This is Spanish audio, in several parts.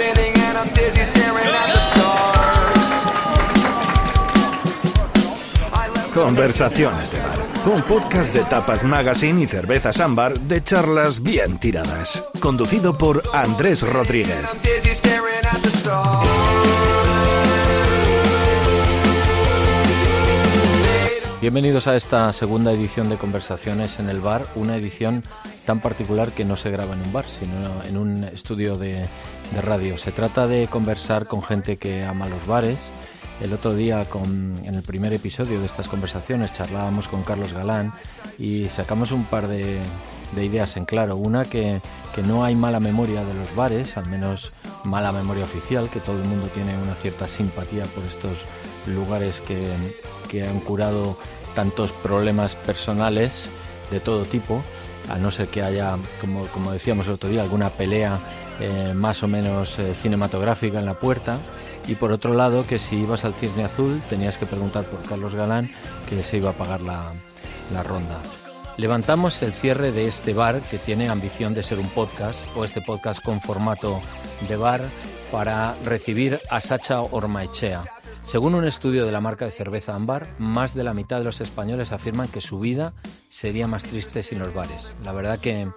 spinning and I'm dizzy staring at the stars. I left Conversaciones de bar. Un podcast de Tapas Magazine y Cervezas Ámbar de charlas bien tiradas. Conducido por Andrés Rodríguez. Bienvenidos a esta segunda edición de Conversaciones en el Bar, una edición tan particular que no se graba en un bar, sino en un estudio de, de radio. Se trata de conversar con gente que ama los bares. El otro día, con, en el primer episodio de estas conversaciones, charlábamos con Carlos Galán y sacamos un par de, de ideas en claro. Una, que, que no hay mala memoria de los bares, al menos mala memoria oficial, que todo el mundo tiene una cierta simpatía por estos lugares que, que han curado tantos problemas personales de todo tipo, a no ser que haya, como, como decíamos el otro día, alguna pelea eh, más o menos eh, cinematográfica en la puerta. Y por otro lado, que si ibas al Cisne Azul tenías que preguntar por Carlos Galán, que se iba a pagar la, la ronda. Levantamos el cierre de este bar que tiene ambición de ser un podcast o este podcast con formato de bar para recibir a Sacha Ormaechea. Según un estudio de la marca de cerveza Ambar, más de la mitad de los españoles afirman que su vida sería más triste sin los bares. La verdad que,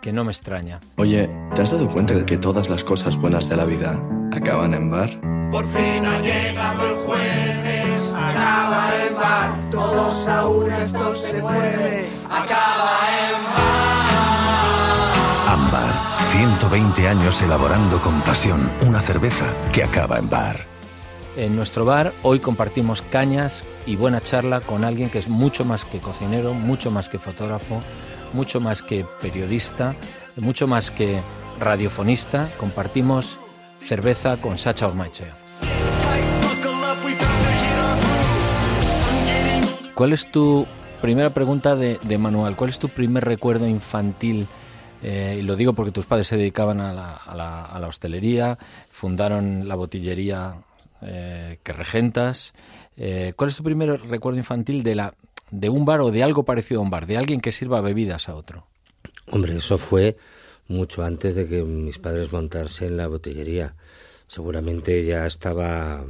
que no me extraña. Oye, ¿te has dado cuenta de que todas las cosas buenas de la vida acaban en bar? Por fin ha llegado el jueves, acaba el bar, todos a una, esto se mueve, acaba en bar. Ámbar, 120 años elaborando con pasión una cerveza que acaba en bar. En nuestro bar hoy compartimos cañas y buena charla con alguien que es mucho más que cocinero, mucho más que fotógrafo, mucho más que periodista, mucho más que radiofonista. Compartimos cerveza con Sacha Ormaechea. ¿Cuál es tu primera pregunta de, de manual? ¿Cuál es tu primer recuerdo infantil? Eh, y lo digo porque tus padres se dedicaban a la, hostelería, fundaron la botillería eh, que regentas. Eh, ¿Cuál es tu primer recuerdo infantil de, la, de un bar o de algo parecido a un bar? De alguien que sirva bebidas a otro. Hombre, eso fue mucho antes de que mis padres montasen la botillería. Seguramente ya estaba,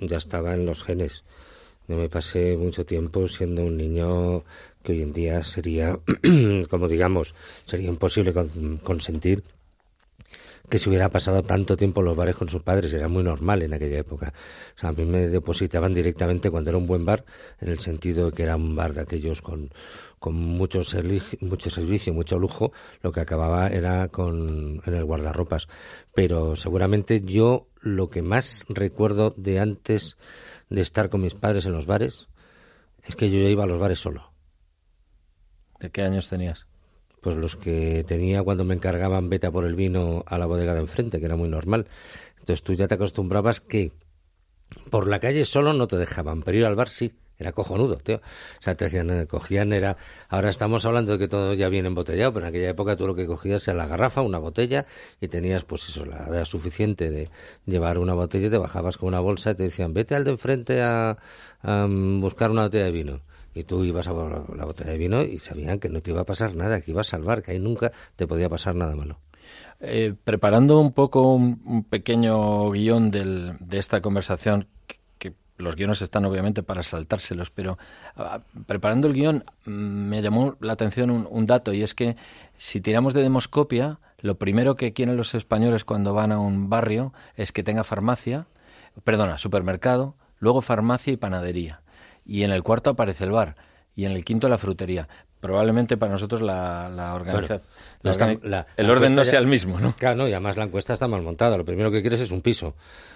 ya estaba en los genes. Yo me pasé mucho tiempo siendo un niño que hoy en día sería, como digamos, sería imposible con- consentir que se hubiera pasado tanto tiempo en los bares con sus padres, era muy normal en aquella época. O sea, a mí me depositaban directamente cuando era un buen bar, en el sentido de que era un bar de aquellos con, con mucho, mucho servicio, mucho lujo, lo que acababa era con, en el guardarropas. Pero seguramente yo lo que más recuerdo de antes de estar con mis padres en los bares es que yo iba a los bares solo. ¿De qué años tenías? Pues los que tenía cuando me encargaban vete a por el vino a la bodega de enfrente, que era muy normal. Entonces tú ya te acostumbrabas que por la calle solo no te dejaban, pero ir al bar sí. Era cojonudo, tío. O sea, te decían, eh, cogían, era... Ahora estamos hablando de que todo ya viene embotellado, pero en aquella época tú lo que cogías era la garrafa, una botella, y tenías, pues eso, la edad suficiente de llevar una botella y te bajabas con una bolsa y te decían, vete al de enfrente a, a, mm, buscar una botella de vino. Y tú ibas a la, la botella de vino y sabían que no te iba a pasar nada, que ibas a salvar, que ahí nunca te podía pasar nada malo. Eh, preparando un poco un, pequeño guion del- de esta conversación, que, que los guiones están obviamente para saltárselos, pero ah, preparando el guion mm, me llamó la atención un, un dato y es que si tiramos de demoscopia, lo primero que quieren los españoles cuando van a un barrio es que tenga farmacia, perdona, supermercado, luego farmacia y panadería. Y en el cuarto aparece el bar y en el quinto la frutería. Probablemente para nosotros la, la organización... La- el orden no ya- sea el mismo, ¿no? Claro, no, y además la encuesta está mal montada. Lo primero que quieres es un piso.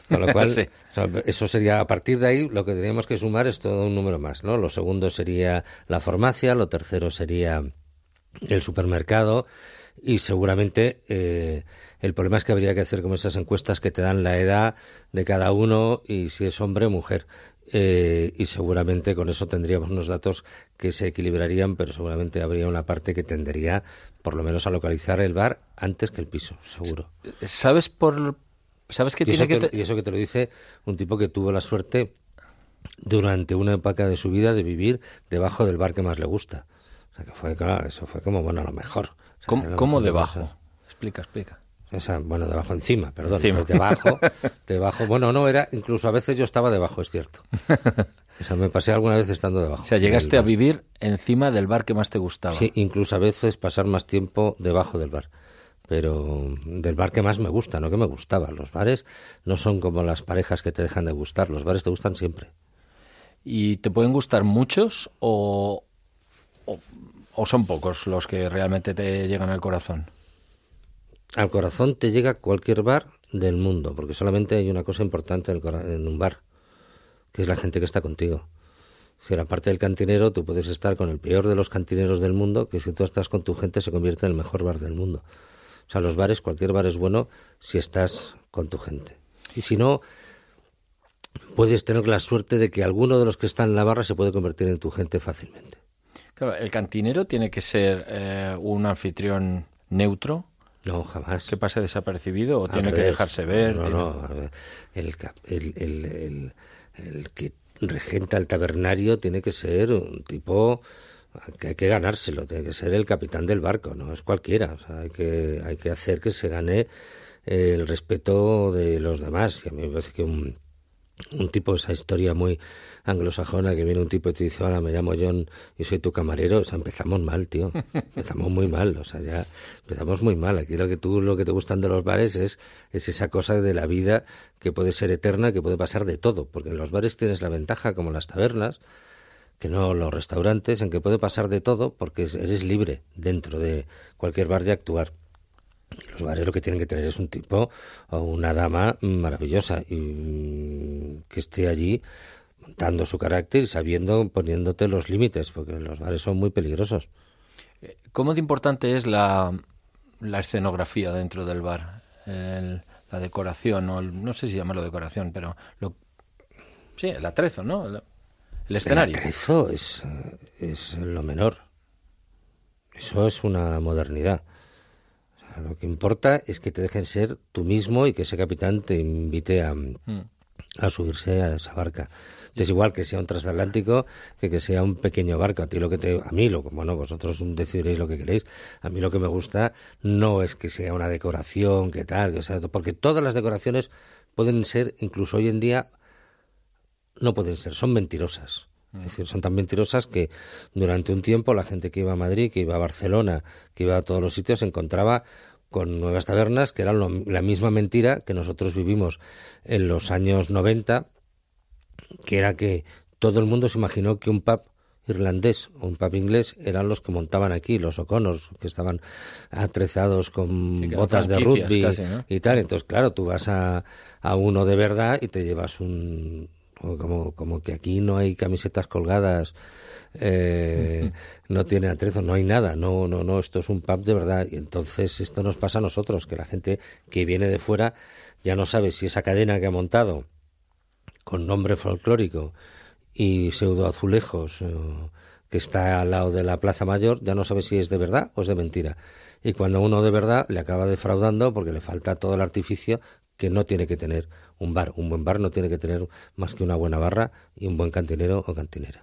Con lo cual, Sí. o sea, eso sería, a partir de ahí, lo que teníamos que sumar es todo un número más, ¿no? Lo segundo sería la farmacia, lo tercero sería el supermercado y seguramente eh, el problema es que habría que hacer como esas encuestas que te dan la edad de cada uno y si es hombre o mujer. Eh, y seguramente con eso tendríamos unos datos que se equilibrarían, pero seguramente habría una parte que tendería por lo menos a localizar el bar antes que el piso, seguro. ¿Sabes por sabes que Y eso, tiene que te- y eso que te lo dice un tipo que tuvo la suerte durante una época de su vida de vivir debajo del bar que más le gusta. O sea, que fue, claro, eso fue como, bueno, a lo mejor. O sea, ¿Cómo, lo cómo mejor de debajo? Explica, explica. O sea, bueno, debajo encima, perdón. Encima. debajo, debajo. Bueno, no, era, incluso a veces yo estaba debajo, es cierto. O sea, me pasé alguna vez estando debajo. O sea, llegaste a vivir encima del bar que más te gustaba. Sí, incluso a veces pasar más tiempo debajo del bar. Pero del bar que más me gusta, no que me gustaba. Los bares no son como las parejas que te dejan de gustar. Los bares te gustan siempre. ¿Y te pueden gustar muchos o, o, o son pocos los que realmente te llegan al corazón? Al corazón te llega cualquier bar del mundo, porque solamente hay una cosa importante en, un bar, que es la gente que está contigo. Si la parte del cantinero, tú puedes estar con el peor de los cantineros del mundo, que si tú estás con tu gente se convierte en el mejor bar del mundo. O sea, los bares, cualquier bar es bueno si estás con tu gente. Y si no, puedes tener la suerte de que alguno de los que están en la barra se puede convertir en tu gente fácilmente. Claro, el cantinero tiene que ser eh, un anfitrión neutro, No, jamás. que pase desapercibido o Al tiene que dejarse ver. No, tiene- no, el, el, el- el que regenta el tabernario tiene que ser un tipo que hay que ganárselo, tiene que ser el capitán del barco, no es cualquiera. O sea, hay, que, hay que hacer que se gane el respeto de los demás. Y a mí me parece que un, un tipo, esa historia muy anglosajona, que viene un tipo y te dice, hola, me llamo John y soy tu camarero, o sea, empezamos mal, tío. Empezamos muy mal, o sea, ya empezamos muy mal. Aquí lo que tú, lo que te gustan de los bares es, es esa cosa de la vida que puede ser eterna, que puede pasar de todo, porque en los bares tienes la ventaja, como las tabernas, que no los restaurantes, en que puede pasar de todo, porque es- eres libre dentro de cualquier bar de actuar. Los bares lo que tienen que tener es un tipo o una dama maravillosa y mm, que esté allí montando su carácter y sabiendo, poniéndote los límites, porque los bares son muy peligrosos. ¿Cómo de importante es la, la escenografía dentro del bar? El- la decoración, o el- no sé si llamarlo decoración, pero lo, sí, el atrezo, ¿no? El, el escenario. El atrezo es, eh, es lo menor. Eso es una modernidad. Lo que importa es que te dejen ser tú mismo y que ese capitán te invite a, Mm. a subirse a esa barca. Es igual que sea un transatlántico que que sea un pequeño barco. A ti lo que te, a mí lo, bueno, vosotros decidiréis lo que queréis. A mí lo que me gusta no es que sea una decoración, que tal, que sea, porque todas las decoraciones pueden ser, incluso hoy en día, no pueden ser, son mentirosas. Es decir, son tan mentirosas que durante un tiempo la gente que iba a Madrid, que iba a Barcelona, que iba a todos los sitios, se encontraba con nuevas tabernas que eran lo- la misma mentira que nosotros vivimos en los años 90, que era que todo el mundo se imaginó que un pub irlandés o un pub inglés eran los que montaban aquí, los O'Connors, que estaban atrezados con Sí, botas de rugby casi, ¿no? y tal. Entonces, claro, tú vas a, a uno de verdad y te llevas un... Como, como que aquí no hay camisetas colgadas, eh, no tiene atrezo, no hay nada, no, no, no, esto es un pub de verdad. Y entonces esto nos pasa a nosotros, que la gente que viene de fuera ya no sabe si esa cadena que ha montado con nombre folclórico y pseudo azulejos eh, que está al lado de la Plaza Mayor, ya no sabe si es de verdad o es de mentira. Y cuando uno de verdad le acaba defraudando porque le falta todo el artificio que no tiene que tener un bar. Un buen bar no tiene que tener más que una buena barra y un buen cantinero o cantinera.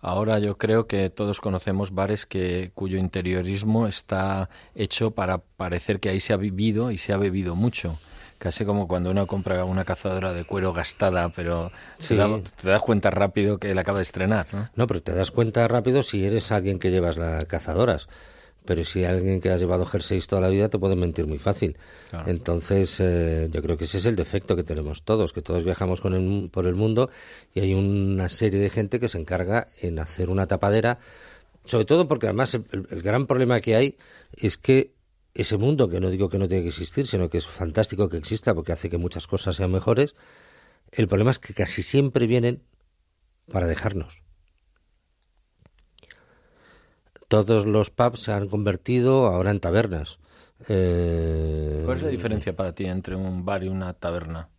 Ahora yo creo que todos conocemos bares que cuyo interiorismo está hecho para parecer que ahí se ha vivido y se ha bebido mucho. Casi como cuando uno compra una cazadora de cuero gastada, pero Sí. te, da- te das cuenta rápido que la acaba de estrenar, ¿no? No, pero te das cuenta rápido si eres alguien que llevas las cazadoras. Pero si alguien que has llevado jerseys toda la vida te puede mentir muy fácil. Claro. Entonces, eh, yo creo que ese es el defecto que tenemos todos, que todos viajamos con el- por el mundo y hay una serie de gente que se encarga en hacer una tapadera, sobre todo porque además el- el gran problema que hay es que ese mundo, que no digo que no tiene que existir, sino que es fantástico que exista porque hace que muchas cosas sean mejores, el problema es que casi siempre vienen para dejarnos. Todos los pubs se han convertido ahora en tabernas. Eh, ¿Cuál es la diferencia para ti entre un bar y una taberna?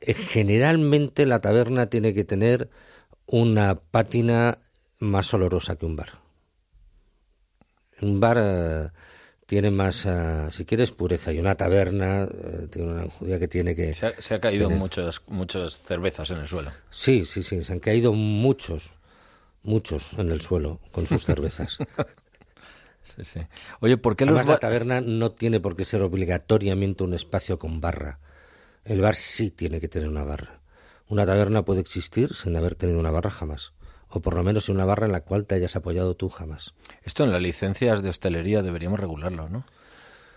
eh, Generalmente la taberna tiene que tener una pátina más olorosa que un bar. Un bar eh, tiene más, eh, si quieres, pureza y una taberna eh, tiene una judía que tiene que... Se ha, se ha caído Tener. muchas, muchas cervezas en el suelo. Sí, sí, sí, se han caído muchos, muchos en el suelo con sus cervezas. Sí, sí. Oye, ¿por qué Además, los la taberna no tiene por qué ser obligatoriamente un espacio con barra. El bar sí tiene que tener una barra. Una taberna puede existir sin haber tenido una barra jamás. O por lo menos una barra en la cual te hayas apoyado tú jamás. Esto en las licencias de hostelería deberíamos regularlo, ¿no?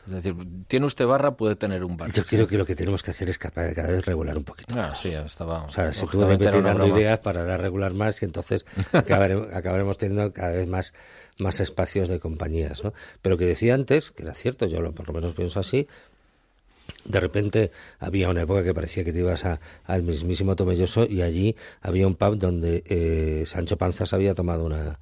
Es decir, tiene usted barra, puede tener un bar. Yo creo que lo que tenemos que hacer es cada cada vez regular un poquito. Ah, sí, estaba. O sea, si tú lógicamente era repetir dando broma. ideas para dar regular más y entonces acabaremos, acabaremos teniendo cada vez más, más espacios de compañías, ¿no? Pero que decía antes, que era cierto, yo lo, por lo menos pienso así, de repente había una época que parecía que te ibas a- al mismísimo Tomelloso y allí había un pub donde eh, Sancho Panzas había tomado una,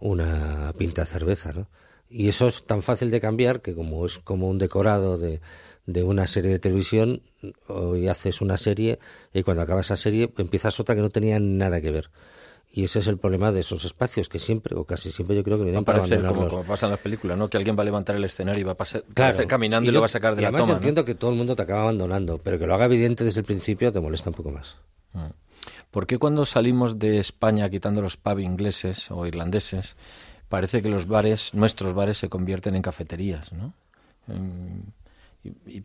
una pinta de cerveza, ¿no? Y eso es tan fácil de cambiar que como es como un decorado de, de una serie de televisión, hoy haces una serie y cuando acaba esa serie empiezas otra que no tenía nada que ver. Y ese es el problema de esos espacios que siempre, o casi siempre yo creo que Va a vienen para parecer como, como pasa en las películas, ¿no? Que alguien va a levantar el escenario y va a pasar Claro. caminando y, yo- lo va a sacar de y la toma. yo ¿no? entiendo que todo el mundo te acaba abandonando, pero que lo haga evidente desde el principio te molesta un poco más. ¿Por qué cuando salimos de España quitando los pubs ingleses o irlandeses, parece que los bares, nuestros bares, se convierten en cafeterías, ¿no? Y,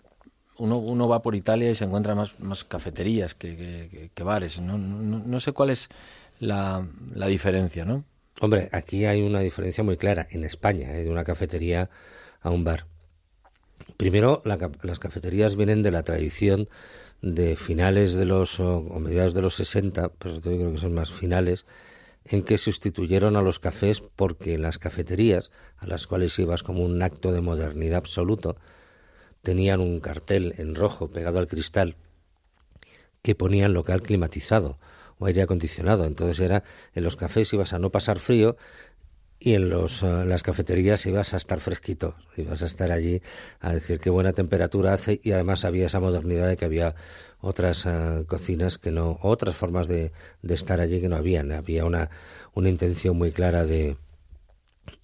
uno, uno va por Italia y se encuentra más, más cafeterías que, que- bares, ¿no? No, no sé cuál es la, la diferencia, ¿no? Hombre, aquí hay una diferencia muy clara en España, ¿eh? de una cafetería a un bar. Primero, la las cafeterías vienen de la tradición de finales de los o, o mediados de los 60, pero yo creo que son más finales, en que sustituyeron a los cafés porque las cafeterías, a las cuales ibas como un acto de modernidad absoluto, tenían un cartel en rojo pegado al cristal que ponían local climatizado o aire acondicionado. Entonces era en los cafés ibas a no pasar frío y en los, eh, las cafeterías ibas a estar fresquito, ibas a estar allí a decir qué buena temperatura hace y además había esa modernidad de que había otras eh, cocinas que no, otras formas de, de estar allí que no habían. Había una, una intención muy clara de,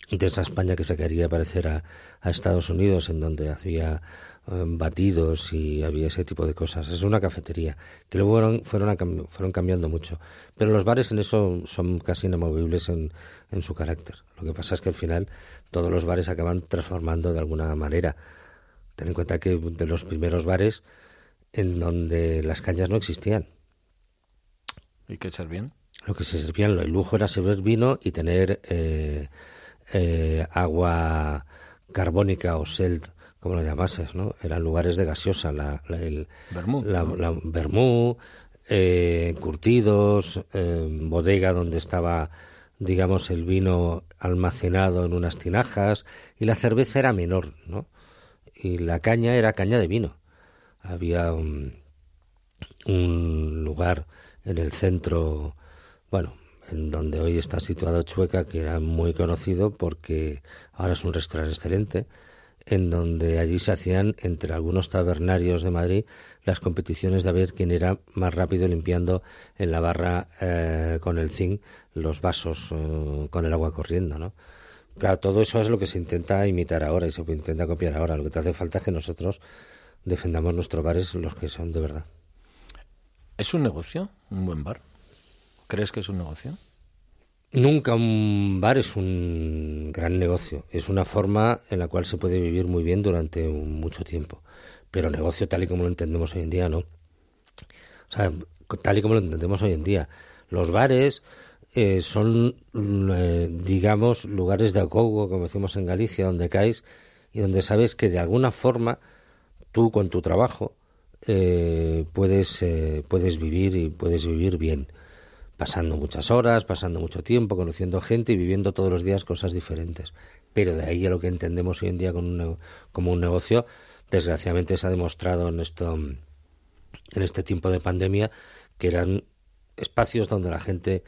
de esa España que se quería parecer a, a Estados Unidos, en donde había batidos y había ese tipo de cosas. Es una cafetería que luego fueron, fueron, fueron cambiando mucho. Pero los bares en eso son casi inamovibles en, en su carácter. Lo que pasa es que al final todos los bares acaban transformando de alguna manera. Ten en cuenta que de los primeros bares en donde las cañas no existían. ¿Y qué servían? Lo que se servían, el lujo era servir vino y tener eh, eh, agua carbónica o selt, como lo llamases, ¿no? Eran lugares de gaseosa, la, la- el, Vermú, la, ¿no? la vermú, eh, curtidos, eh, bodega donde estaba, digamos, el vino almacenado en unas tinajas y la cerveza era menor, ¿no? Y la caña era caña de vino. Había un, un lugar en el centro, bueno, en donde hoy está situado Chueca, que era muy conocido porque ahora es un restaurante excelente, en donde allí se hacían entre algunos tabernarios de Madrid las competiciones de ver quién era más rápido limpiando en la barra eh, con el zinc los vasos eh, con el agua corriendo, ¿no? Claro, todo eso es lo que se intenta imitar ahora y se intenta copiar ahora. Lo que te hace falta es que nosotros defendamos nuestros bares los que son de verdad. ¿Es un negocio? ¿Un buen bar? ¿Crees que es un negocio? Nunca un bar es un gran negocio. Es una forma en la cual se puede vivir muy bien durante mucho tiempo. Pero negocio tal y como lo entendemos hoy en día, no. O sea, tal y como lo entendemos hoy en día. Los bares eh, son, eh, digamos, lugares de acogo, como decimos en Galicia, donde caes y donde sabes que de alguna forma tú con tu trabajo eh, puedes, eh, puedes vivir y puedes vivir bien pasando muchas horas, pasando mucho tiempo, conociendo gente y viviendo todos los días cosas diferentes. Pero de ahí a lo que entendemos hoy en día un como un negocio, desgraciadamente se ha demostrado en esto, en este tiempo de pandemia, que eran espacios donde la gente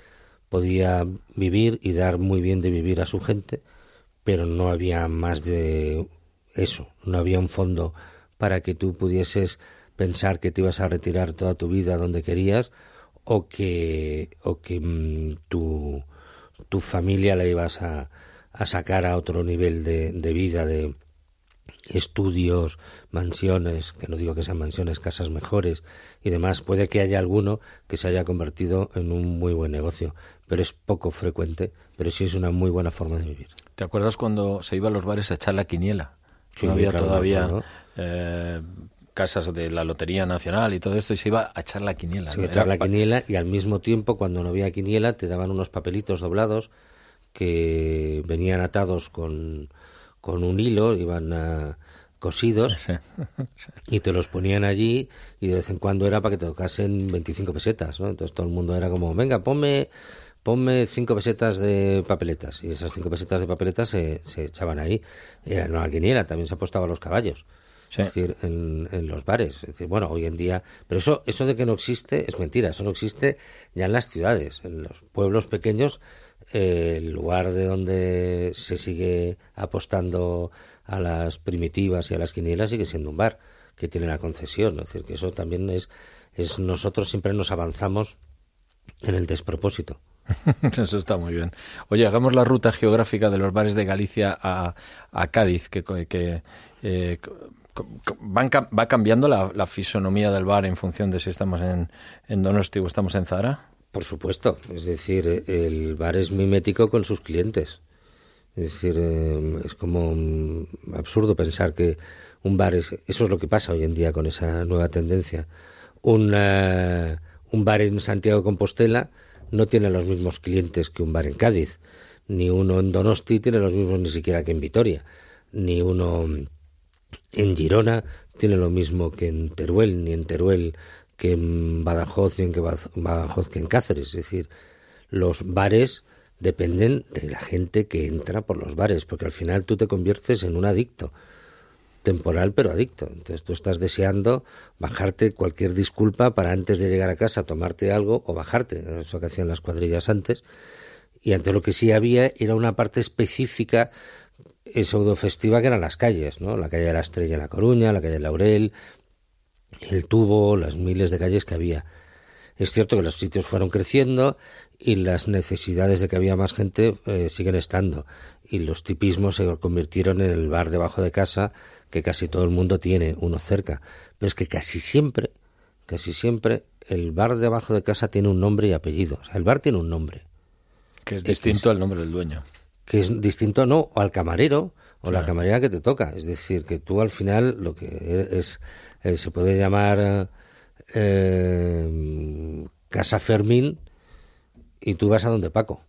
podía vivir y dar muy bien de vivir a su gente, pero no había más de eso, no había un fondo para que tú pudieses pensar que te ibas a retirar toda tu vida donde querías o que, o que mm, tu, tu familia la ibas a, a sacar a otro nivel de, de vida, de estudios, mansiones, que no digo que sean mansiones, casas mejores y demás. Puede que haya alguno que se haya convertido en un muy buen negocio, pero es poco frecuente, pero sí es una muy buena forma de vivir. ¿Te acuerdas cuando se iba a los bares a echar la quiniela? Sí, no había claro, todavía eh, casas de la Lotería Nacional y todo esto y se iba a echar la quiniela. Sí, ¿no? echar Era la quiniela y al mismo tiempo, cuando no había quiniela, te daban unos papelitos doblados que venían atados con, con un hilo, iban ah, cosidos Sí. y te los ponían allí y de vez en cuando era para que te tocasen 25 pesetas, ¿no? Entonces todo el mundo era como, venga, ponme, ponme cinco pesetas de papeletas y esas cinco pesetas de papeletas se, se echaban ahí. Era no la quiniela, también se apostaba a los caballos. Sí. Es decir, en, en los bares. Es decir, bueno, hoy en día. Pero eso, eso de que no existe es mentira. Eso no existe ya en las ciudades. En los pueblos pequeños, eh, el lugar de donde se sigue apostando a las primitivas y a las quinielas sigue siendo un bar que tiene la concesión. Es decir, que eso también es. es nosotros siempre nos avanzamos en el despropósito. Eso está muy bien. Oye, hagamos la ruta geográfica de los bares de Galicia a, a Cádiz, que, que eh, va cambiando la, fisonomía del bar en función de si estamos en, en Donosti o estamos en Zara. Por supuesto, es decir, el bar es mimético con sus clientes. Es decir, eh, es como mm, absurdo pensar que un bar es... Eso es lo que pasa hoy en día con esa nueva tendencia. Un, eh, un bar en Santiago de Compostela no tiene los mismos clientes que un bar en Cádiz. Ni uno en Donosti tiene los mismos ni siquiera que en Vitoria. Ni uno en Girona tiene lo mismo que en Teruel, ni en Teruel que en Badajoz, ni en que Badajoz que en Cáceres. Es decir, los bares dependen de la gente que entra por los bares, porque al final tú te conviertes en un adicto, temporal pero adicto. Entonces tú estás deseando bajarte cualquier disculpa para antes de llegar a casa tomarte algo o bajarte, eso que hacían las cuadrillas antes. Y antes lo que sí había era una parte específica eh, pseudo festiva que eran las calles, ¿no? La calle de la Estrella en La Coruña, la calle de Laurel, el Tubo, las miles de calles que había. Es cierto que los sitios fueron creciendo y las necesidades de que había más gente eh, siguen estando. Y los tipismos se convirtieron en el bar debajo de casa, que casi todo el mundo tiene uno cerca. Pero es que casi siempre, casi siempre, el bar debajo de casa tiene un nombre y apellido. O sea, el bar tiene un nombre Que es distinto al nombre del dueño. Que es distinto no al camarero o la camarera que te toca. Es decir, que tú al final lo que es, eh, se puede llamar eh, Casa Fermín y tú vas a donde Paco.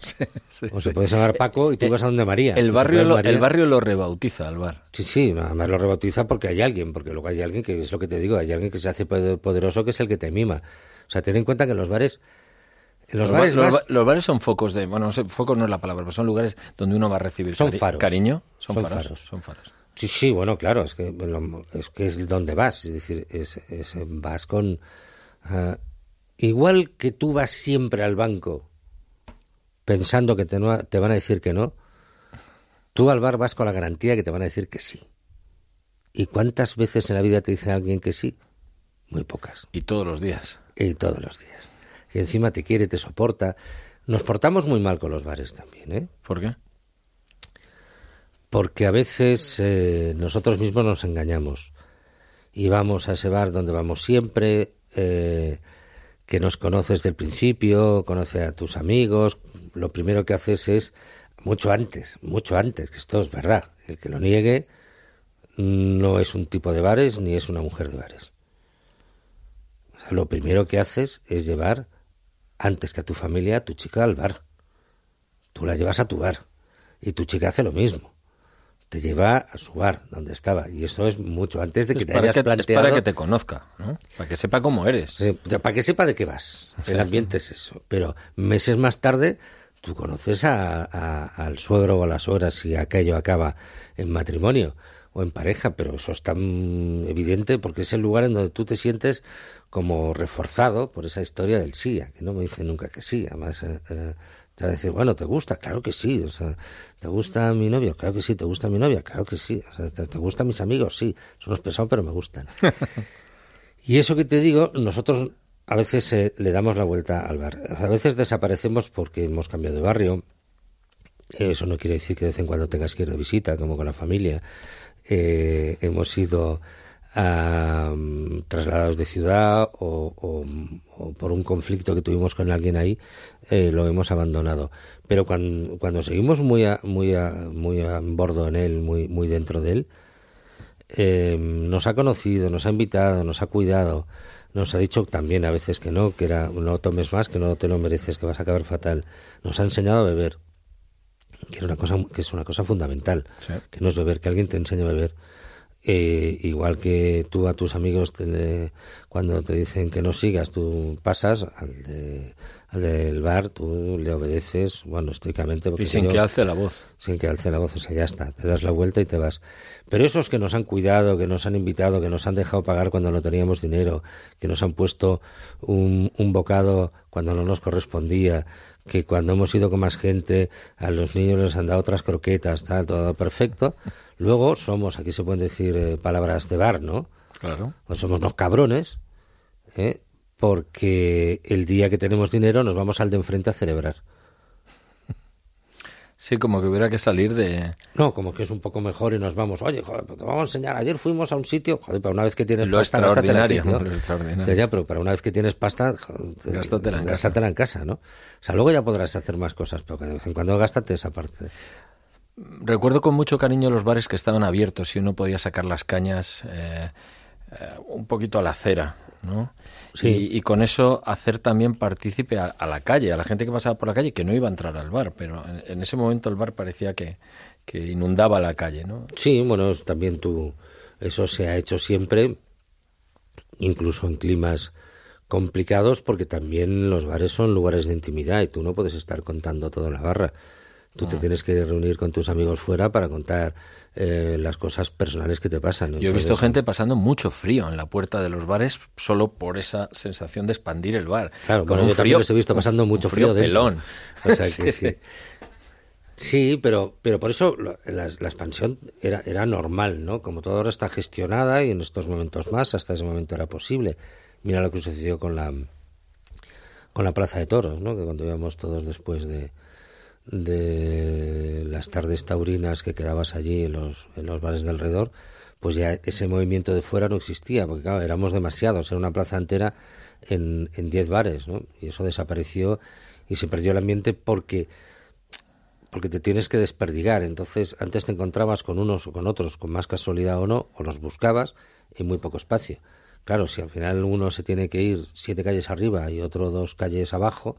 Sí, O sí. se puede llamar Paco y tú Eh, vas a donde María. El O barrio, lo, María- el barrio lo rebautiza al bar. Sí, sí, además lo rebautiza porque hay alguien, porque luego hay alguien que es lo que te digo, hay alguien que se hace poder- poderoso que es el que te mima. O sea, ten en cuenta que en los bares, los, ba- bares los vas- ba- los bares son focos de. Bueno, no sé, focos no es la palabra, pero son lugares donde uno va a recibir Son cari- faros. cariño. Son, Son faros, faros. Son faros. Sí, sí, bueno, claro, es que, bueno, es que es donde vas, es decir, es, es- vas con... ah, igual que tú vas siempre al banco pensando que te, no- te van a decir que no, tú al bar vas con la garantía que te van a decir que sí. ¿Y cuántas veces en la vida te dice alguien que sí? Muy pocas. Y todos los días. Y todos los días. Y encima te quiere, te soporta. Nos portamos muy mal con los bares también, ¿eh? ¿Por qué? porque a veces eh, nosotros mismos nos engañamos y vamos a ese bar donde vamos siempre, eh, que nos conoces del principio, conoce a tus amigos, lo primero que haces es, mucho antes, mucho antes, que esto es verdad, el que lo niegue no es un tipo de bares ni es una mujer de bares. O sea, lo primero que haces es llevar, antes que a tu familia, tu chica al bar. Tú la llevas a tu bar y tu chica hace lo mismo te lleva a su bar donde estaba y eso es mucho antes de que Es te hayas que, es planteado para que te conozca, ¿no? Para que sepa cómo eres. Para que sepa de qué vas el ambiente es eso pero meses más tarde tú conoces a- a- al suegro o a la suegra si aquello acaba en matrimonio o en pareja pero eso es tan evidente porque es el lugar en donde tú te sientes como reforzado por esa historia del sí que no me dice nunca que sí además eh, eh, te va a decir, bueno, ¿te gusta? Claro que sí. O sea, ¿te gusta mi novio? Claro que sí. ¿Te gusta mi novia? Claro que sí. O sea, ¿te, te gustan mis amigos? Sí. Son unos pesados, pero me gustan. y eso que te digo, nosotros a veces eh, le damos la vuelta al bar. A veces desaparecemos porque hemos cambiado de barrio. Eso no quiere decir que de vez en cuando tengas que ir de visita, como con la familia. Eh, hemos ido trasladados de ciudad o, por un conflicto que tuvimos con alguien ahí, eh, lo hemos abandonado. Pero cuando, cuando seguimos muy a, muy a, muy a bordo en él, muy, muy dentro de él, eh, nos ha conocido, nos ha invitado, nos ha cuidado, nos ha dicho también a veces que no, que era no tomes más, que no te lo mereces, que vas a acabar fatal. Nos ha enseñado a beber, que, una cosa, que es una cosa fundamental, que no es beber, que alguien te enseñe a beber. Eh, igual que tú a tus amigos cuando te dicen que no sigas, tú pasas al, de, al del bar, tú le obedeces, bueno, estrictamente. Y sin que alce la voz. Sin que alce la voz, o sea, ya está, te das la vuelta y te vas. Pero esos que nos han cuidado, que nos han invitado, que nos han dejado pagar cuando no teníamos dinero, que nos han puesto un, un bocado cuando no nos correspondía, que cuando hemos ido con más gente, a los niños les han dado otras croquetas, tal, todo perfecto. Luego somos, aquí se pueden decir eh, palabras de bar, ¿no? Claro. Pues somos unos cabrones, ¿eh? porque el día que tenemos dinero nos vamos al de enfrente a celebrar. Sí, como que hubiera que salir de... No, como que es un poco mejor y nos vamos, oye, joder, pues te vamos a enseñar, ayer fuimos a un sitio, joder, para una vez que tienes lo pasta, extraordinario, lo extraordinario. Ya, pero para una vez que tienes pasta, gástatela en, gástatela en casa, ¿no? O sea, luego ya podrás hacer más cosas, pero que de vez en cuando gástate esa parte. Recuerdo con mucho cariño los bares que estaban abiertos y uno podía sacar las cañas eh, eh, un poquito a la acera, ¿no? Sí. Y, con eso hacer también partícipe a, la calle, a la gente que pasaba por la calle, que no iba a entrar al bar, pero en, ese momento el bar parecía que, que, inundaba la calle, ¿no? Sí, bueno, también tú, eso se ha hecho siempre, incluso en climas complicados, porque también los bares son lugares de intimidad y tú no puedes estar contando todo en la barra. Tú te tienes que reunir con tus amigos fuera para contar eh, las cosas personales que te pasan. Yo he visto gente pasando mucho frío en la puerta de los bares solo por esa sensación de expandir el bar. Claro, bueno, yo también los he visto pasando mucho frío, frío pelón. O sea que sí. Sí, pero, pero por eso la, expansión era, era normal, ¿no? Como todo ahora está gestionada y en estos momentos más, hasta ese momento era posible. Mira lo que sucedió con la, con la Plaza de Toros, ¿no? Que cuando íbamos todos después de, de las tardes taurinas que quedabas allí en los, en los bares de alrededor, pues ya ese movimiento de fuera no existía, porque claro, éramos demasiados, era una plaza entera en, en diez bares, ¿no? Y eso desapareció y se perdió el ambiente porque porque te tienes que desperdigar. Entonces, antes te encontrabas con unos o con otros con más casualidad o no, o los buscabas en muy poco espacio. Claro, si al final uno se tiene que ir siete calles arriba y otro dos calles abajo,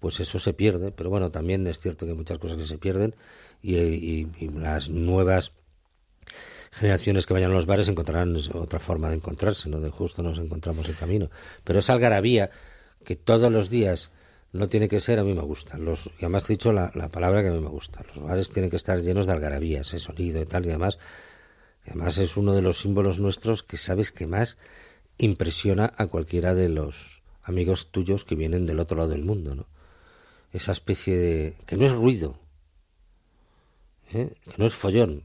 pues eso se pierde. Pero bueno, también es cierto que hay muchas cosas que se pierden y, las nuevas generaciones que vayan a los bares encontrarán otra forma de encontrarse, ¿no? De justo nos encontramos el camino. Pero esa algarabía que todos los días no tiene que ser, a mí me gusta. Los, y además he dicho la, palabra que a mí me gusta. Los bares tienen que estar llenos de algarabía, ese sonido y tal. Y además, además es uno de los símbolos nuestros que sabes que más impresiona a cualquiera de los amigos tuyos que vienen del otro lado del mundo, ¿no? Esa especie de... que no es ruido, ¿eh? que no es follón.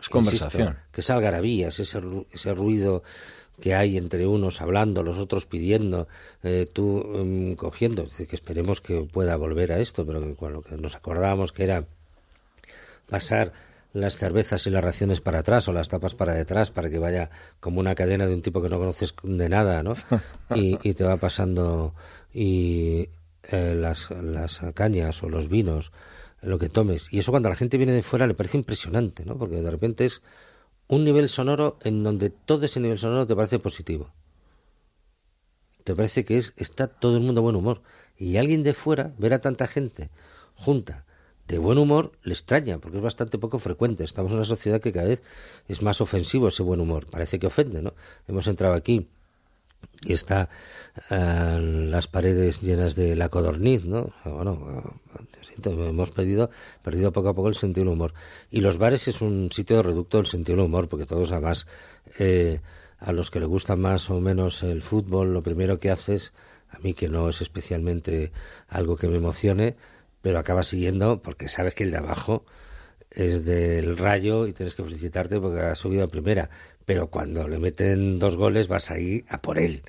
Es conversación. que es algarabía, ese, ese ruido que hay entre unos hablando, los otros pidiendo, eh, tú um, cogiendo, que esperemos que pueda volver a esto, pero que cuando nos acordábamos que era pasar las cervezas y las raciones para atrás o las tapas para detrás para que vaya como una cadena de un tipo que no conoces de nada, ¿no? Y, y te va pasando y eh, las, las cañas o los vinos, lo que tomes. Y eso cuando la gente viene de fuera le parece impresionante, ¿no? Porque de repente es un nivel sonoro en donde todo ese nivel sonoro te parece positivo. Te parece que es está todo el mundo buen humor. Y alguien de fuera, ver a tanta gente junta de buen humor, le extraña, porque es bastante poco frecuente. Estamos en una sociedad que cada vez es más ofensivo ese buen humor. Parece que ofende, ¿no? Hemos entrado aquí y está eh, las paredes llenas de la codorniz, ¿no? Bueno, hemos perdido, perdido poco a poco el sentido del humor. Y los bares es un sitio reducto del sentido del humor, porque todos además, eh, a los que le gusta más o menos el fútbol, lo primero que haces, a mí que no es especialmente algo que me emocione, pero acaba siguiendo porque sabes que el de abajo es del rayo y tienes que felicitarte porque ha subido a primera pero cuando le meten dos goles vas ahí a por él.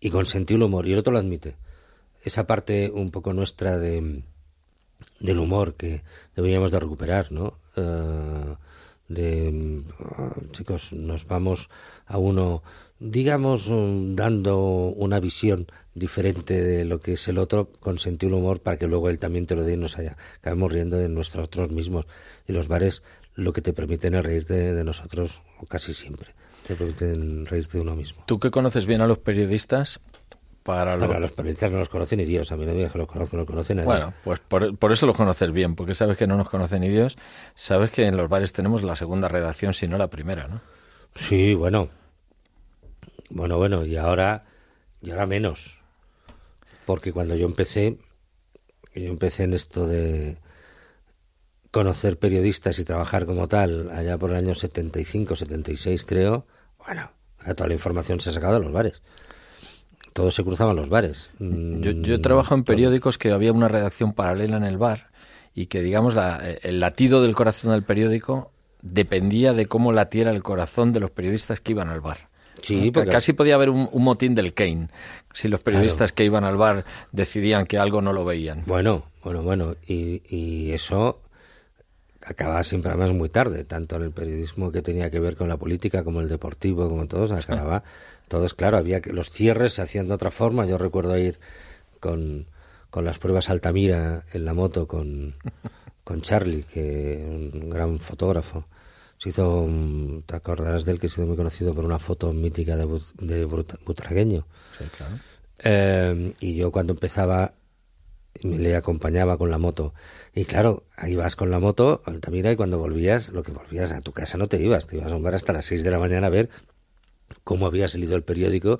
Y con sentido el humor, y el otro lo admite. Esa parte un poco nuestra de, del humor que deberíamos de recuperar, ¿no? Eh, de ah, chicos, nos vamos a uno, digamos, mm, dando una visión diferente de lo que es el otro con sentido humor para que luego él también te lo dé y nos haya, acabemos riendo de nosotros mismos. Y los bares lo que te permiten es reírte de nosotros, casi siempre, te permiten reírte de uno mismo. Tú que conoces bien a los periodistas, para los periodistas no los conocen ni Dios, a mí no me que los conozco, no los conocen nadie. Bueno, pues por, por, eso los conoces bien, porque sabes que no nos conocen ni Dios, sabes que en los bares tenemos la segunda redacción, si no la primera, ¿no? Sí, bueno. Bueno, bueno, y ahora, y ahora menos. Porque cuando yo empecé, yo empecé en esto de conocer periodistas y trabajar como tal, allá por el año 75, 76 creo, bueno, toda la información se ha sacado de los bares todos se cruzaban los bares. Yo, yo trabajo en periódicos que había una redacción paralela en el bar y que, digamos, la, el latido del corazón del periódico dependía de cómo latiera el corazón de los periodistas que iban al bar. Sí, porque... Casi podía haber un, motín del Kane si los periodistas que iban al bar decidían que algo no lo veían. Bueno, bueno, bueno. Y, y eso acababa siempre además muy tarde, tanto en el periodismo que tenía que ver con la política como el deportivo, como todos, acababa todos, claro, había que los cierres se hacían de otra forma. Yo recuerdo ir con, con las pruebas Altamira en la moto con, con Charlie, que un gran fotógrafo. Se hizo, te acordarás de él, que ha sido muy conocido por una foto mítica de, de Butragueño. Sí, claro. Eh, y yo cuando empezaba me le acompañaba con la moto. Y claro, ahí vas con la moto, Altamira, y cuando volvías, lo que volvías a tu casa no te ibas, te ibas a un bar hasta las 6 de la mañana a ver cómo había salido el periódico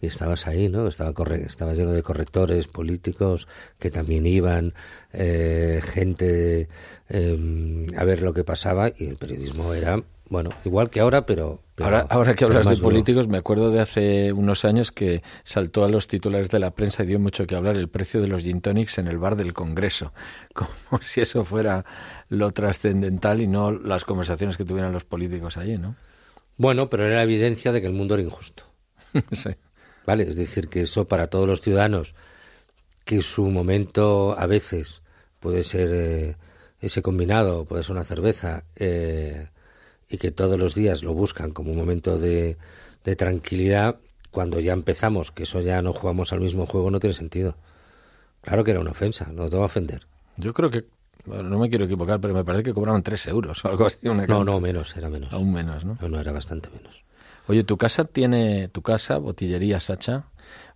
y estabas ahí, ¿no? Estaba, corre estaba lleno de correctores políticos que también iban, eh, gente eh, a ver lo que pasaba y el periodismo era, bueno, igual que ahora, pero... ahora, ahora que hablas de políticos, me acuerdo de hace unos años que saltó a los titulares de la prensa y dio mucho que hablar el precio de los gin tonics en el bar del Congreso, como si eso fuera lo trascendental y no las conversaciones que tuvieran los políticos allí, ¿no? Bueno, pero era evidencia de que el mundo era injusto. sí. ¿Vale? Es decir, que eso para todos los ciudadanos, que su momento a veces puede ser eh, ese combinado, puede ser una cerveza, eh, y que todos los días lo buscan como un momento de, de tranquilidad, cuando ya empezamos, que eso ya no jugamos al mismo juego, no tiene sentido. Claro que era una ofensa, no te va a ofender. Yo creo que no me quiero equivocar, pero me parece que cobraban tres euros o algo así. no, no, menos, era menos. Aún menos, ¿no? No, no, era bastante menos. Oye, tu casa tiene, tu casa, botillería Sacha.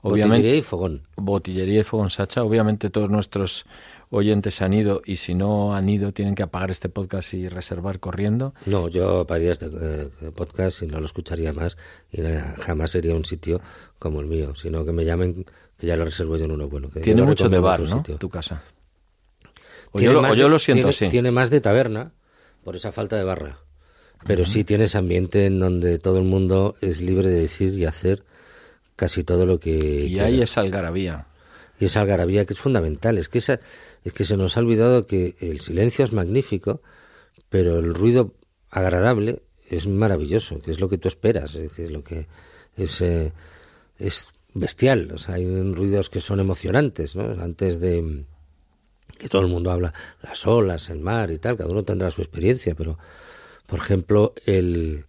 Obviamente, botillería y fogón. Botillería y fogón Sacha. Obviamente todos nuestros oyentes han ido y si no han ido tienen que apagar este podcast y reservar corriendo. No, yo apagaría este eh, podcast y no lo escucharía más y jamás sería un sitio como el mío, sino que me llamen que ya lo reservo yo en uno bueno. Tiene mucho de bar, ¿no? Tu casa. O yo, lo siento tiene, así. Tiene más de taberna por esa falta de barra. Pero sí tiene ese ambiente en donde todo el mundo es libre de decir y hacer casi todo lo que. Y hay esa algarabía. Y esa algarabía que es fundamental. Es que, esa, es que se nos ha olvidado que el silencio es magnífico, pero el ruido agradable es maravilloso, que es lo que tú esperas. Es decir, lo que es, eh, es bestial. O hay ruidos que son emocionantes, ¿no? Antes de que todo el mundo habla, las olas, el mar y tal, cada uno tendrá su experiencia, pero, por ejemplo, el,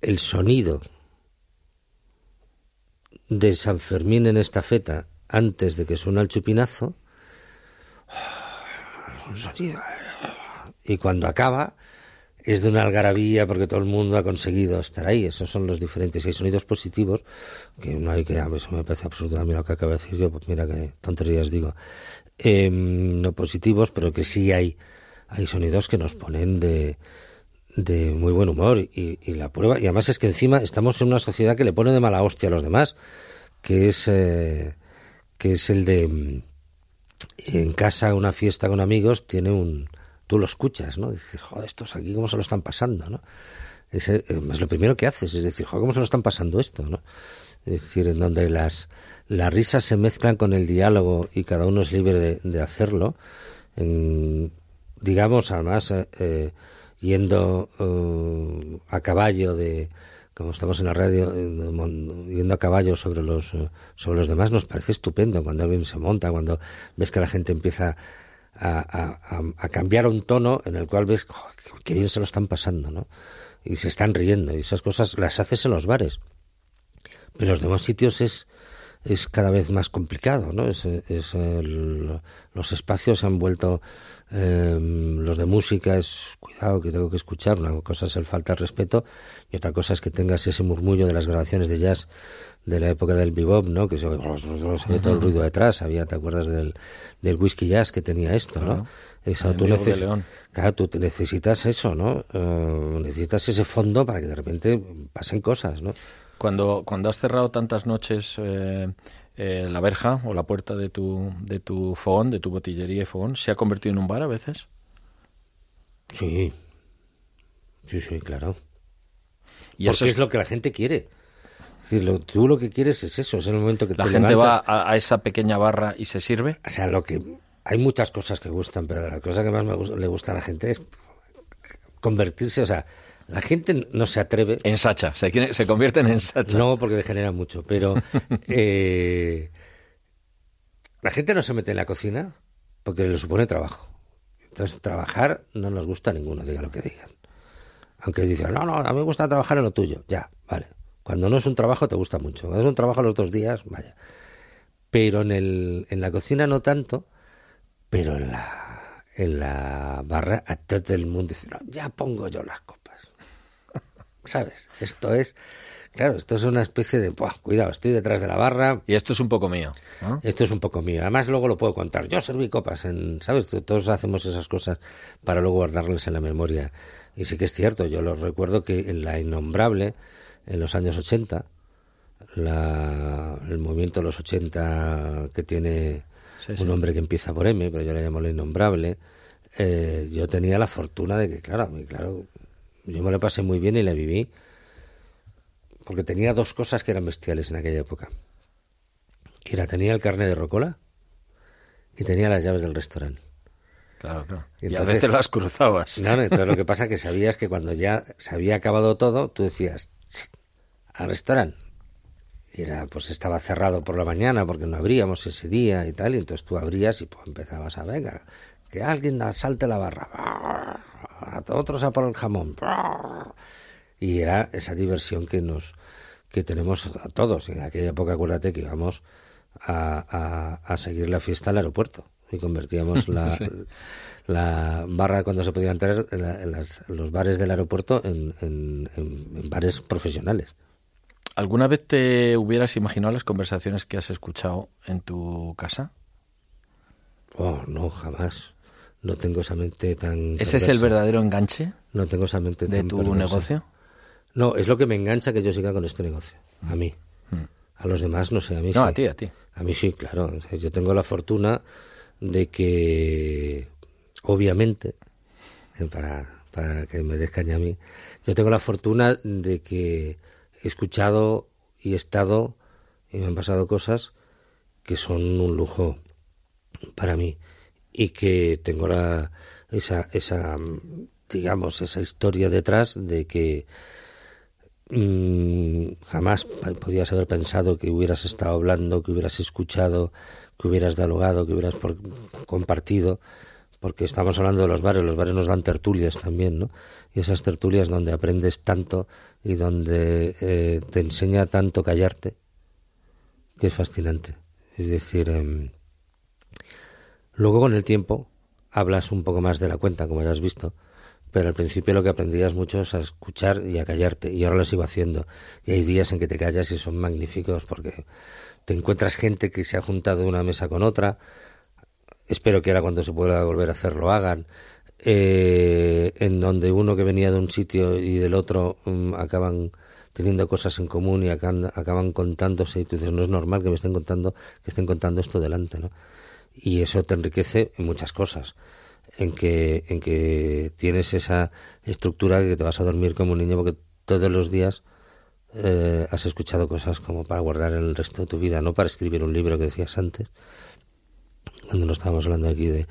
el sonido de San Fermín en esta feta, antes de que suena el chupinazo, es un sonido. Y cuando acaba, es de una algarabía porque todo el mundo ha conseguido estar ahí. Esos son los diferentes. Hay sonidos positivos, que no hay que. Eso me parece absurdamente lo que acabo de decir yo, pues mira qué tonterías digo eh, no positivos, pero que sí hay, hay sonidos que nos ponen de, de muy buen humor. Y, la prueba, y además es que encima estamos en una sociedad que le pone de mala hostia a los demás, que es, eh, que es el de en casa una fiesta con amigos tiene un tú lo escuchas no dices joder estos aquí cómo se lo están pasando no es, eh, es, lo primero que haces es decir joder cómo se lo están pasando esto no es decir en donde las las risas se mezclan con el diálogo y cada uno es libre de, hacerlo. digamos, además, eh, eh, yendo a caballo de, como estamos en la radio, yendo a caballo sobre los, sobre los demás, nos parece estupendo cuando alguien se monta, cuando ves que la gente empieza a, a, cambiar un tono en el cual ves que bien se lo están pasando, ¿no? Y se están riendo y esas cosas las haces en los bares. Pero en los demás sitios es es cada vez más complicado, ¿no? Es, es los espacios se han vuelto em, los de música es cuidado que tengo que escuchar una cosa es el falta de respeto y otra cosa es que tengas ese murmullo de las grabaciones de jazz de la época del bebop, ¿no? Que se, ve todo el ruido detrás. Había, ¿te acuerdas del, del whisky jazz que tenía esto, no? Eso, tú, claro, tú necesitas eso, ¿no? Eh, necesitas ese fondo para que de repente pasen cosas, ¿no? Cuando, cuando has cerrado tantas noches eh, eh, la verja o la puerta de tu, de tu fogón, de tu botillería y fogón, ¿se ha convertido en un bar a veces? Sí, sí, sí, claro. ¿Y Porque es... lo que la gente quiere. Es decir, lo, tú lo que quieres es eso, es el momento que la gente va a, esa pequeña barra y se sirve. O sea, lo que hay muchas cosas que gustan, pero la cosa que más me le gusta a la gente es convertirse, o sea, la gente no se atreve. En sacha, se, se convierten en sacha. No, porque degenera mucho, pero eh, la gente no se mete en la cocina porque le supone trabajo. Entonces, trabajar no nos gusta a ninguno, diga lo que digan. Aunque dicen, no, no, a mí me gusta trabajar en lo tuyo. Ya, vale. Cuando no es un trabajo te gusta mucho. Cuando es un trabajo los dos días, vaya. Pero en, el, en la cocina no tanto, pero en la, en la barra a todo el mundo dice, no, ya pongo yo las cosas ¿sabes? Esto es, claro, esto es una especie de, cuidado, estoy detrás de la barra. Y esto es un poco mío. Esto es un poco mío. Además, luego lo puedo contar. Yo serví copas, en, ¿sabes? Todos hacemos esas cosas para luego guardarlas en la memoria. Y sí que es cierto, yo lo recuerdo que en la innombrable, en los años 80, la, el movimiento de los 80 que tiene un hombre que empieza por M, pero yo le llamo la innombrable, eh, yo tenía la fortuna de que, claro, claro, yo me lo pasé muy bien y la viví porque tenía dos cosas que eran bestiales en aquella época. Que era, tenía el carne de rocola y tenía las llaves del restaurante. Claro, claro. Y, a veces las cruzabas. No, entonces lo que pasa es que sabías que cuando ya se había acabado todo, tú decías, al restaurante. Y era, pues estaba cerrado por la mañana porque no abríamos ese día y tal, y entonces tú abrías y pues empezabas a, venga, que alguien salte la barra otros a por el jamón. Y era esa diversión que nos que tenemos a todos. En aquella época, acuérdate que íbamos a, a, seguir la fiesta al aeropuerto y convertíamos la, la barra cuando se podía entrar en, los bares del aeropuerto en, en, bares profesionales. ¿Alguna vez te hubieras imaginado las conversaciones que has escuchado en tu casa? Oh, no, jamás no tengo esa mente tan... ¿Ese es el verdadero enganche? No tengo esa mente de tu negocio. No, es lo que me engancha que yo siga con este negocio, a mí. Mm. A los demás no sé, a mí no, a ti, a ti. A mí sí, claro. Yo tengo la fortuna de que, obviamente, para, para que me descañe a mí, yo tengo la fortuna de que he escuchado y he estado y me han pasado cosas que son un lujo para mí y que tengo la, esa, esa, digamos, esa historia detrás de que mm, jamás podías haber pensado que hubieras estado hablando, que hubieras escuchado, que hubieras dialogado, que hubieras compartido, porque estamos hablando de los bares, los bares nos dan tertulias también, ¿no? Y esas tertulias donde aprendes tanto y donde eh, te enseña tanto callarte, que es fascinante. Es decir, em, Luego con el tiempo hablas un poco más de la cuenta, como ya has visto, pero al principio lo que aprendías mucho es a escuchar y a callarte, y ahora lo sigo haciendo. Y hay días en que te callas y son magníficos porque te encuentras gente que se ha juntado una mesa con otra. Espero que ahora cuando se pueda volver a hacer lo hagan. Eh, en donde uno que venía de un sitio y del otro mm, acaban teniendo cosas en común y acaban, acaban contándose y tú dices no es normal que me estén contando que estén contando esto delante, ¿no? Y eso te enriquece en muchas cosas. En que en que tienes esa estructura que te vas a dormir como un niño porque todos los días eh, has escuchado cosas como para guardar el resto de tu vida no para escribir un libro que decías antes. Cuando no estábamos hablando aquí de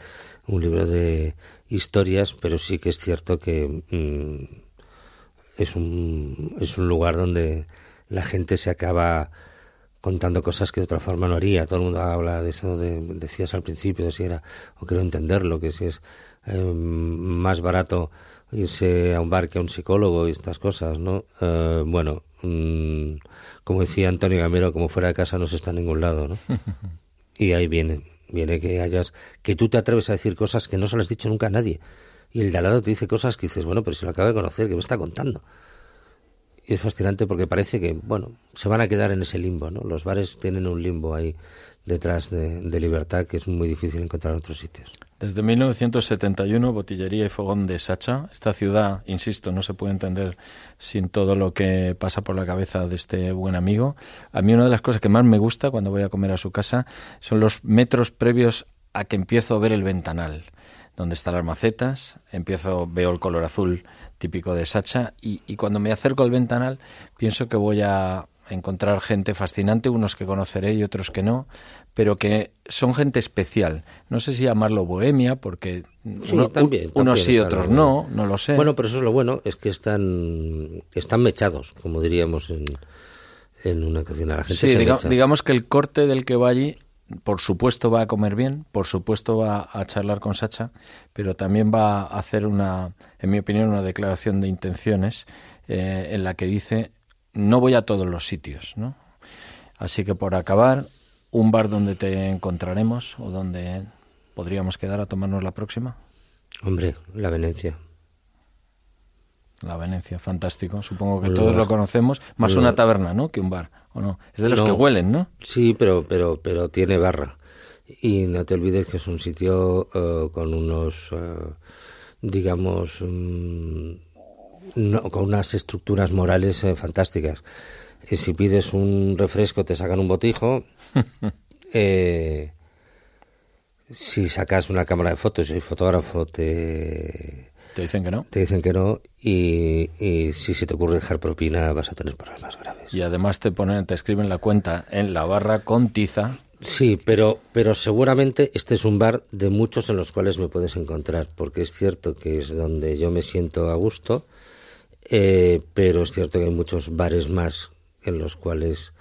un libro de historias pero sí que es cierto que mm, es un es un lugar donde la gente se acaba contando cosas que de otra forma no haría. Todo el mundo habla de eso, de, decías al principio, de si era, o quiero entenderlo, que si es eh, más barato irse a un bar que a un psicólogo y estas cosas, ¿no? Eh, bueno, mm, como decía Antonio Gamero, como fuera de casa no se está en ningún lado, ¿no? y ahí viene, viene que hayas, que tú te atreves a decir cosas que no se las has dicho nunca a nadie. Y el de al lado te dice cosas que dices, bueno, pero si lo acaba de conocer, ¿qué me está contando? Y es fascinante porque parece que, bueno, se van a quedar en ese limbo, ¿no? Los bares tienen un limbo ahí detrás de, libertad que es muy difícil encontrar en otros sitios. Desde 1971, Botillería y Fogón de Sacha. Esta ciudad, insisto, no se puede entender sin todo lo que pasa por la cabeza de este buen amigo. A mí una de las cosas que más me gusta cuando voy a comer a su casa son los metros previos a que empiezo a ver el ventanal donde están las macetas, empiezo, veo el color azul típico de Sacha y, cuando me acerco al ventanal pienso que voy a encontrar gente fascinante, unos que conoceré y otros que no, pero que son gente especial. No sé si llamarlo bohemia, porque unos sí, otros no, no lo sé. Bueno, pero eso es lo bueno, es que están, están mechados, como diríamos en, en una cocina. La gente sí, digamos que el corte del que va allí por supuesto va a comer bien, por supuesto va a charlar con Sacha, pero también va a hacer una, en mi opinión, una declaración de intenciones eh, en la que dice no voy a todos los sitios, ¿no? Así que por acabar, un bar donde te encontraremos o donde podríamos quedar a tomarnos la próxima. Hombre, la Venecia. La Venecia, fantástico. Supongo que todos lo conocemos. Más una taberna, ¿no? Que un bar, ¿o no? Es de los que huelen, ¿no? Sí, pero, pero, pero tiene barra. Y no te olvides que es un sitio eh, con unos, eh, digamos, mm, con unas estructuras morales eh, fantásticas. Y si pides un refresco te sacan un botijo. si sacas una cámara de fotos y el fotógrafo te ¿Te dicen que no? Te dicen que no y, si se te ocurre dejar propina vas a tener problemas graves. Y además te ponen, te escriben la cuenta en la barra con tiza. Sí, pero, pero seguramente este es un bar de muchos en los cuales me puedes encontrar, porque es cierto que es donde yo me siento a gusto, eh, pero es cierto que hay muchos bares más en los cuales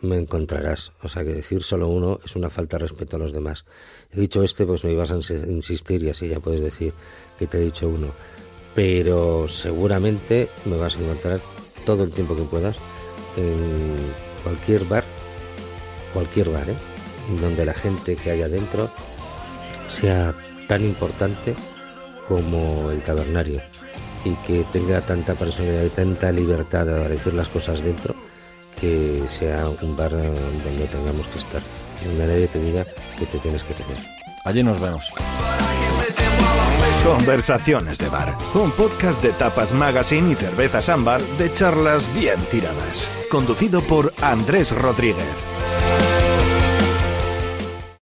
me encontrarás. O sea que decir solo uno es una falta de respeto a los demás. He dicho este, pues me ibas a insistir y así ya puedes decir te he dicho uno. Pero seguramente me vas a encontrar todo el tiempo que puedas en cualquier bar, cualquier bar, ¿eh? donde la gente que haya dentro sea tan importante como el tabernario y que tenga tanta personalidad y tanta libertad de decir las cosas dentro que sea un bar donde tengamos que estar, donde nadie te diga que te tienes que tener. Allí nos vemos. Conversaciones de Bar, un podcast de Tapas Magazine y Cervezas Ámbar de charlas bien tiradas, conducido por Andrés Rodríguez.